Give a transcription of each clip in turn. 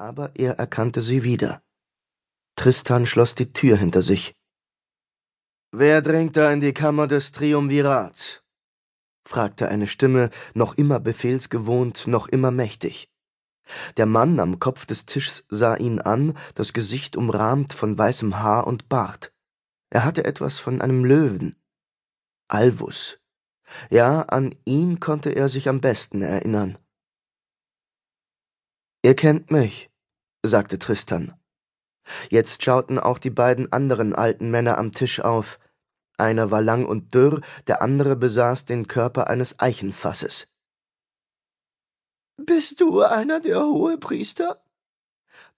aber er erkannte sie wieder. Tristan schloss die Tür hinter sich. Wer dringt da in die Kammer des Triumvirats? fragte eine Stimme, noch immer befehlsgewohnt, noch immer mächtig. Der Mann am Kopf des Tischs sah ihn an, das Gesicht umrahmt von weißem Haar und Bart. Er hatte etwas von einem Löwen. Alvus. Ja, an ihn konnte er sich am besten erinnern. Ihr kennt mich, sagte Tristan. Jetzt schauten auch die beiden anderen alten Männer am Tisch auf. Einer war lang und dürr, der andere besaß den Körper eines Eichenfasses. Bist du einer der Hohepriester?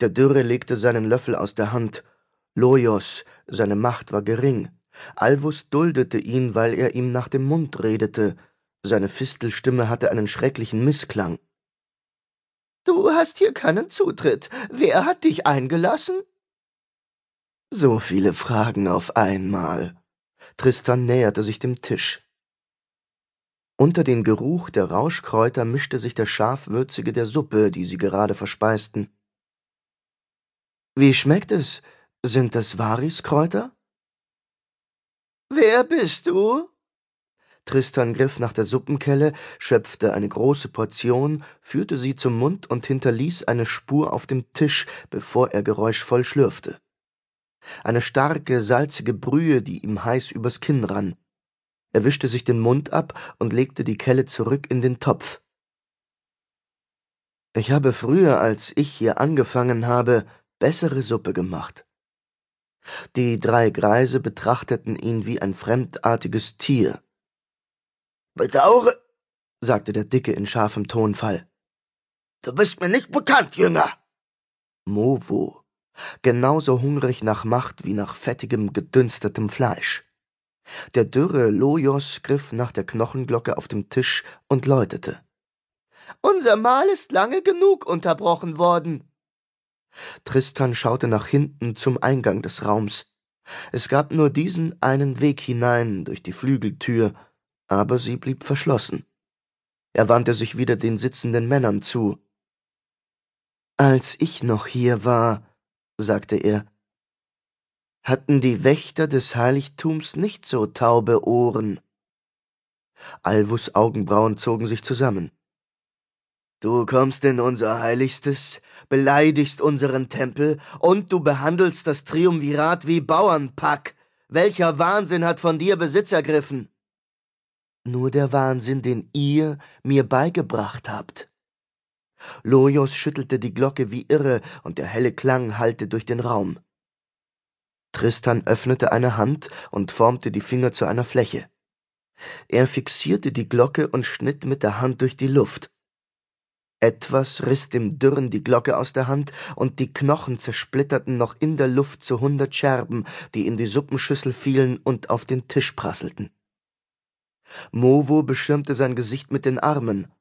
Der Dürre legte seinen Löffel aus der Hand. Lojos, seine Macht war gering. Alvus duldete ihn, weil er ihm nach dem Mund redete. Seine Fistelstimme hatte einen schrecklichen Missklang. Du hast hier keinen Zutritt. Wer hat dich eingelassen? So viele Fragen auf einmal. Tristan näherte sich dem Tisch. Unter den Geruch der Rauschkräuter mischte sich der scharfwürzige der Suppe, die sie gerade verspeisten. Wie schmeckt es? Sind das Variskräuter? Wer bist du? Tristan griff nach der Suppenkelle, schöpfte eine große Portion, führte sie zum Mund und hinterließ eine Spur auf dem Tisch, bevor er geräuschvoll schlürfte. Eine starke, salzige Brühe, die ihm heiß übers Kinn rann. Er wischte sich den Mund ab und legte die Kelle zurück in den Topf. Ich habe früher, als ich hier angefangen habe, bessere Suppe gemacht. Die drei Greise betrachteten ihn wie ein fremdartiges Tier. Bedaure, sagte der Dicke in scharfem Tonfall. Du bist mir nicht bekannt, Jünger. Movo, genauso hungrig nach Macht wie nach fettigem, gedünstetem Fleisch. Der dürre Lojos griff nach der Knochenglocke auf dem Tisch und läutete. Unser Mahl ist lange genug unterbrochen worden. Tristan schaute nach hinten zum Eingang des Raums. Es gab nur diesen einen Weg hinein durch die Flügeltür, aber sie blieb verschlossen. Er wandte sich wieder den sitzenden Männern zu. Als ich noch hier war, sagte er, hatten die Wächter des Heiligtums nicht so taube Ohren. Alvus Augenbrauen zogen sich zusammen. Du kommst in unser Heiligstes, beleidigst unseren Tempel und du behandelst das Triumvirat wie Bauernpack. Welcher Wahnsinn hat von dir Besitz ergriffen? Nur der Wahnsinn, den ihr mir beigebracht habt. Lojos schüttelte die Glocke wie irre, und der helle Klang hallte durch den Raum. Tristan öffnete eine Hand und formte die Finger zu einer Fläche. Er fixierte die Glocke und schnitt mit der Hand durch die Luft. Etwas riss dem Dürren die Glocke aus der Hand, und die Knochen zersplitterten noch in der Luft zu hundert Scherben, die in die Suppenschüssel fielen und auf den Tisch prasselten. Movo beschirmte sein Gesicht mit den Armen.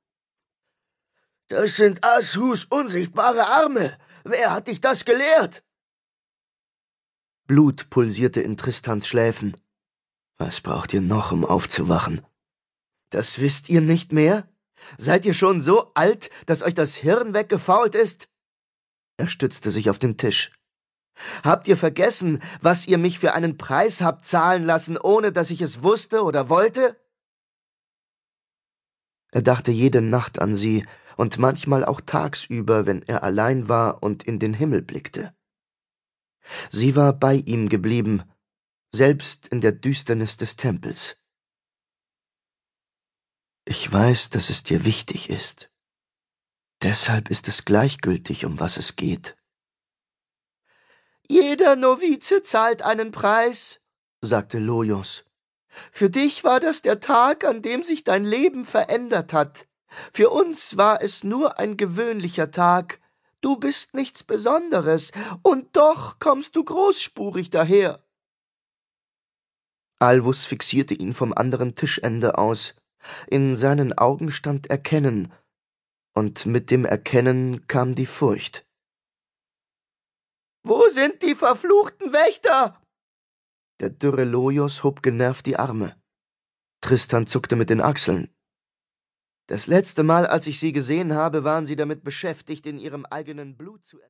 Das sind Ashus unsichtbare Arme. Wer hat dich das gelehrt? Blut pulsierte in Tristans Schläfen. Was braucht ihr noch, um aufzuwachen? Das wisst ihr nicht mehr? Seid ihr schon so alt, dass euch das Hirn weggefault ist? Er stützte sich auf den Tisch. Habt ihr vergessen, was ihr mich für einen Preis habt zahlen lassen, ohne dass ich es wusste oder wollte? Er dachte jede Nacht an sie und manchmal auch tagsüber, wenn er allein war und in den Himmel blickte. Sie war bei ihm geblieben, selbst in der Düsternis des Tempels. Ich weiß, dass es dir wichtig ist. Deshalb ist es gleichgültig, um was es geht. Jeder Novize zahlt einen Preis, sagte Lojos. Für dich war das der Tag, an dem sich dein Leben verändert hat. Für uns war es nur ein gewöhnlicher Tag. Du bist nichts Besonderes, und doch kommst du großspurig daher. Alvus fixierte ihn vom anderen Tischende aus. In seinen Augen stand Erkennen, und mit dem Erkennen kam die Furcht. Wo sind die verfluchten Wächter? Der dürre Lojos hob genervt die Arme. Tristan zuckte mit den Achseln. Das letzte Mal, als ich sie gesehen habe, waren sie damit beschäftigt, in ihrem eigenen Blut zu